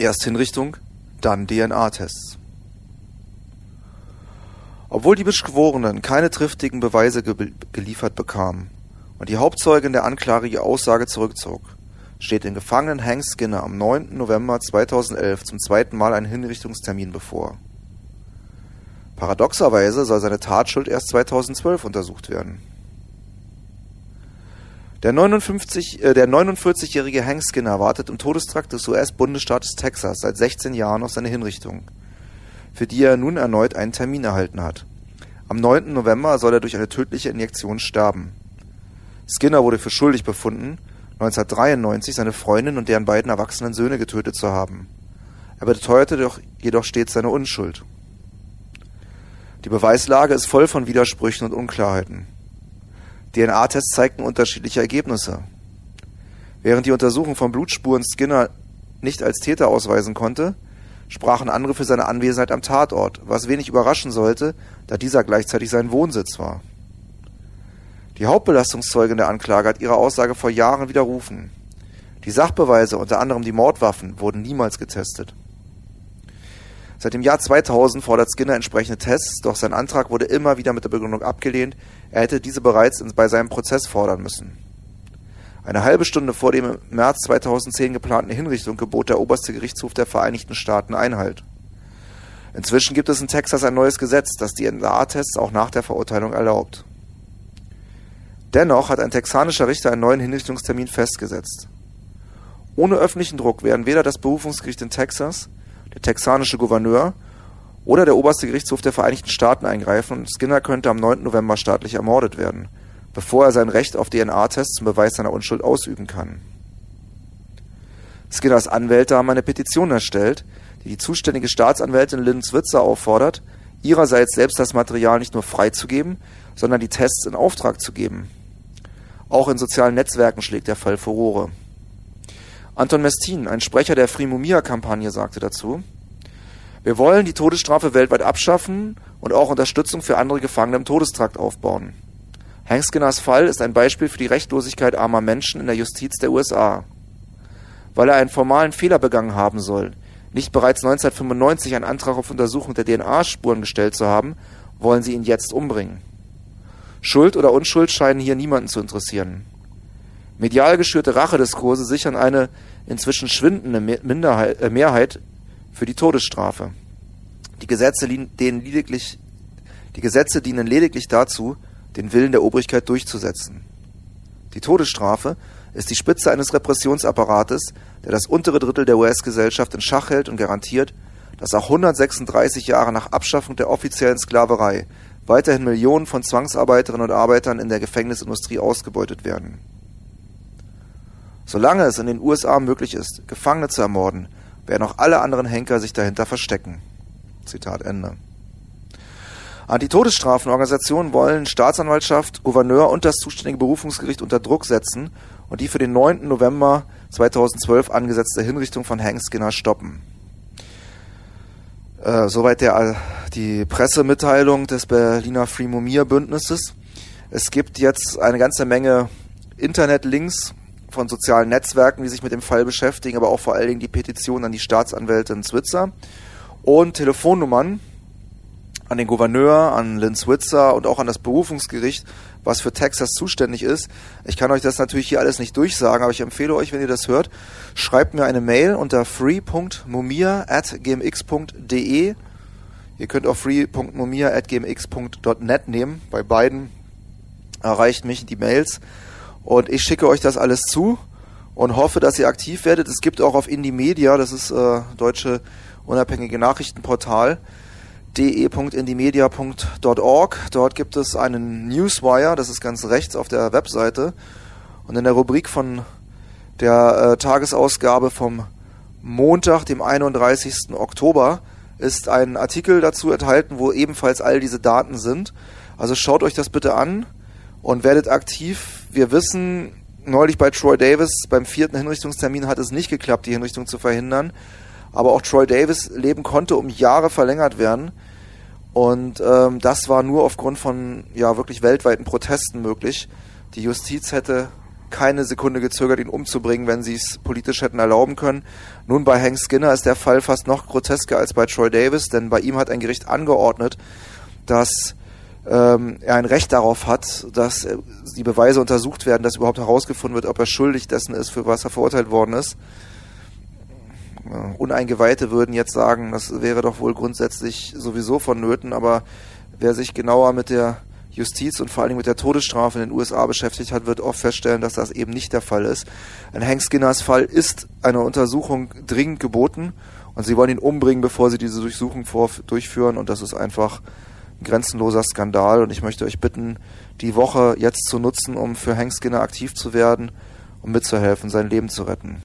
Erst Hinrichtung, dann DNA-Tests. Obwohl die Beschworenen keine triftigen Beweise ge geliefert bekamen und die Hauptzeugin der Anklage die Aussage zurückzog, steht den Gefangenen Hank Skinner am 9. November 2011 zum zweiten Mal ein Hinrichtungstermin bevor. Paradoxerweise soll seine Tatschuld erst 2012 untersucht werden. Der 59, äh, der 49-jährige Hank Skinner wartet im Todestrakt des US-Bundesstaates Texas seit 16 Jahren auf seine Hinrichtung, für die er nun erneut einen Termin erhalten hat. Am 9. November soll er durch eine tödliche Injektion sterben. Skinner wurde für schuldig befunden, 1993 seine Freundin und deren beiden erwachsenen Söhne getötet zu haben. Er beteuerte doch jedoch stets seine Unschuld. Die Beweislage ist voll von Widersprüchen und Unklarheiten. DNA-Tests zeigten unterschiedliche Ergebnisse. Während die Untersuchung von Blutspuren Skinner nicht als Täter ausweisen konnte, sprachen andere für seine Anwesenheit am Tatort, was wenig überraschen sollte, da dieser gleichzeitig sein Wohnsitz war. Die Hauptbelastungszeugin der Anklage hat ihre Aussage vor Jahren widerrufen. Die Sachbeweise, unter anderem die Mordwaffen, wurden niemals getestet. Seit dem Jahr 2000 fordert Skinner entsprechende Tests, doch sein Antrag wurde immer wieder mit der Begründung abgelehnt, er hätte diese bereits bei seinem Prozess fordern müssen. Eine halbe Stunde vor dem im März 2010 geplanten Hinrichtung gebot der oberste Gerichtshof der Vereinigten Staaten Einhalt. Inzwischen gibt es in Texas ein neues Gesetz, das die DNA-Tests auch nach der Verurteilung erlaubt. Dennoch hat ein texanischer Richter einen neuen Hinrichtungstermin festgesetzt. Ohne öffentlichen Druck werden weder das Berufungsgericht in Texas der texanische Gouverneur oder der oberste Gerichtshof der Vereinigten Staaten eingreifen und Skinner könnte am 9. November staatlich ermordet werden, bevor er sein Recht auf DNA-Tests zum Beweis seiner Unschuld ausüben kann. Skinners Anwälte haben eine Petition erstellt, die die zuständige Staatsanwältin Lynn Switzer auffordert, ihrerseits selbst das Material nicht nur freizugeben, sondern die Tests in Auftrag zu geben. Auch in sozialen Netzwerken schlägt der Fall Furore. Anton Mestin, ein Sprecher der Frimumia-Kampagne, sagte dazu, wir wollen die Todesstrafe weltweit abschaffen und auch Unterstützung für andere Gefangene im Todestrakt aufbauen. Hank Skinners Fall ist ein Beispiel für die Rechtlosigkeit armer Menschen in der Justiz der USA. Weil er einen formalen Fehler begangen haben soll, nicht bereits 1995 einen Antrag auf Untersuchung der DNA-Spuren gestellt zu haben, wollen sie ihn jetzt umbringen. Schuld oder Unschuld scheinen hier niemanden zu interessieren. Medial geschürte Rachediskurse sichern eine inzwischen schwindende Minderheit, äh, Mehrheit für die Todesstrafe. Die Gesetze, dienen lediglich, die Gesetze dienen lediglich dazu, den Willen der Obrigkeit durchzusetzen. Die Todesstrafe ist die Spitze eines Repressionsapparates, der das untere Drittel der US-Gesellschaft in Schach hält und garantiert, dass auch 136 Jahre nach Abschaffung der offiziellen Sklaverei weiterhin Millionen von Zwangsarbeiterinnen und Arbeitern in der Gefängnisindustrie ausgebeutet werden. Solange es in den USA möglich ist, Gefangene zu ermorden, werden auch alle anderen Henker sich dahinter verstecken. Zitat Ende. Antitodesstrafenorganisationen wollen Staatsanwaltschaft, Gouverneur und das zuständige Berufungsgericht unter Druck setzen und die für den 9. November 2012 angesetzte Hinrichtung von Hank Skinner stoppen. Äh, soweit der, die Pressemitteilung des Berliner Free Bündnisses. Es gibt jetzt eine ganze Menge Internetlinks von sozialen Netzwerken, die sich mit dem Fall beschäftigen, aber auch vor allen Dingen die Petition an die Staatsanwältin Switzer und Telefonnummern an den Gouverneur, an Lynn Switzer und auch an das Berufungsgericht, was für Texas zuständig ist. Ich kann euch das natürlich hier alles nicht durchsagen, aber ich empfehle euch, wenn ihr das hört, schreibt mir eine Mail unter free.mumia.gmx.de. Ihr könnt auch free.mumia.gmx.net nehmen. Bei beiden erreicht mich die Mails. Und ich schicke euch das alles zu und hoffe, dass ihr aktiv werdet. Es gibt auch auf Indie Media, das ist äh, deutsche unabhängige Nachrichtenportal, de.indiemedia.org. Dort gibt es einen Newswire, das ist ganz rechts auf der Webseite. Und in der Rubrik von der äh, Tagesausgabe vom Montag, dem 31. Oktober, ist ein Artikel dazu enthalten, wo ebenfalls all diese Daten sind. Also schaut euch das bitte an und werdet aktiv. Wir wissen, neulich bei Troy Davis, beim vierten Hinrichtungstermin hat es nicht geklappt, die Hinrichtung zu verhindern. Aber auch Troy Davis Leben konnte um Jahre verlängert werden. Und ähm, das war nur aufgrund von ja wirklich weltweiten Protesten möglich. Die Justiz hätte keine Sekunde gezögert, ihn umzubringen, wenn sie es politisch hätten erlauben können. Nun bei Hank Skinner ist der Fall fast noch grotesker als bei Troy Davis, denn bei ihm hat ein Gericht angeordnet, dass ähm, er ein Recht darauf hat, dass äh, die Beweise untersucht werden, dass überhaupt herausgefunden wird, ob er schuldig dessen ist, für was er verurteilt worden ist. Uneingeweihte würden jetzt sagen, das wäre doch wohl grundsätzlich sowieso vonnöten, aber wer sich genauer mit der Justiz und vor allen Dingen mit der Todesstrafe in den USA beschäftigt hat, wird oft feststellen, dass das eben nicht der Fall ist. In Hank Skinners Fall ist eine Untersuchung dringend geboten und sie wollen ihn umbringen, bevor sie diese Durchsuchung durchführen und das ist einfach ein grenzenloser Skandal und ich möchte euch bitten, die Woche jetzt zu nutzen, um für Hank Skinner aktiv zu werden, um mitzuhelfen, sein Leben zu retten.